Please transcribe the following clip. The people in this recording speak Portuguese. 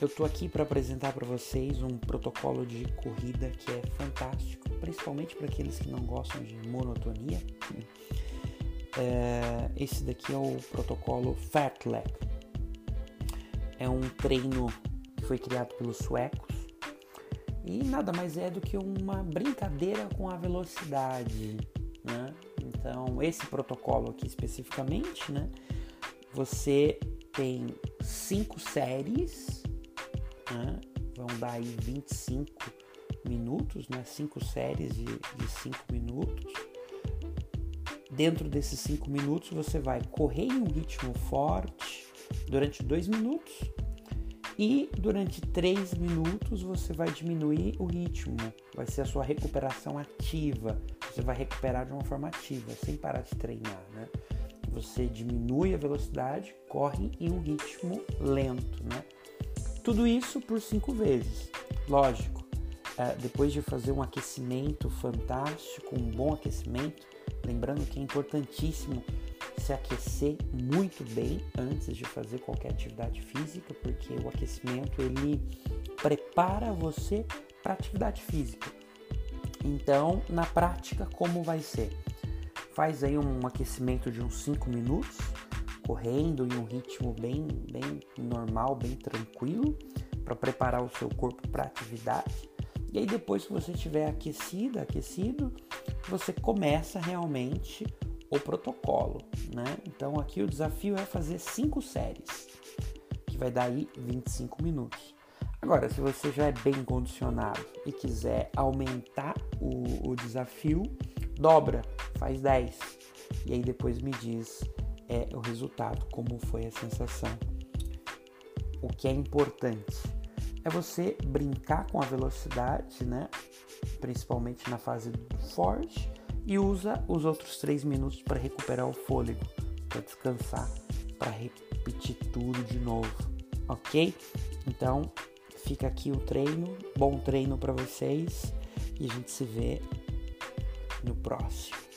eu tô aqui para apresentar para vocês um protocolo de corrida que é fantástico, principalmente para aqueles que não gostam de monotonia. É, esse daqui é o protocolo Fartlek. É um treino que foi criado pelos suecos e nada mais é do que uma brincadeira com a velocidade, né? Então, esse protocolo aqui especificamente, né? Você tem cinco séries, né? Vão dar aí 25 minutos, né? Cinco séries de, de cinco minutos. Dentro desses cinco minutos, você vai correr em um ritmo forte durante dois minutos e durante 3 minutos você vai diminuir o ritmo, vai ser a sua recuperação ativa. Você vai recuperar de uma forma ativa, sem parar de treinar, né? Você diminui a velocidade, corre em um ritmo lento, né? Tudo isso por cinco vezes. Lógico, é, depois de fazer um aquecimento fantástico, um bom aquecimento, lembrando que é importantíssimo se aquecer muito bem antes de fazer qualquer atividade física, porque o aquecimento ele prepara você para atividade física. Então, na prática, como vai ser? Faz aí um aquecimento de uns 5 minutos, correndo em um ritmo bem, bem normal, bem tranquilo, para preparar o seu corpo para atividade. E aí depois que você estiver aquecido, aquecido, você começa realmente o protocolo, né? Então aqui o desafio é fazer cinco séries, que vai dar aí 25 minutos. Agora, se você já é bem condicionado e quiser aumentar o, o desafio, dobra, faz 10. E aí depois me diz é, o resultado, como foi a sensação. O que é importante é você brincar com a velocidade, né? Principalmente na fase forte e usa os outros três minutos para recuperar o fôlego, para descansar, para repetir tudo de novo, ok? Então fica aqui o treino, bom treino para vocês e a gente se vê no próximo.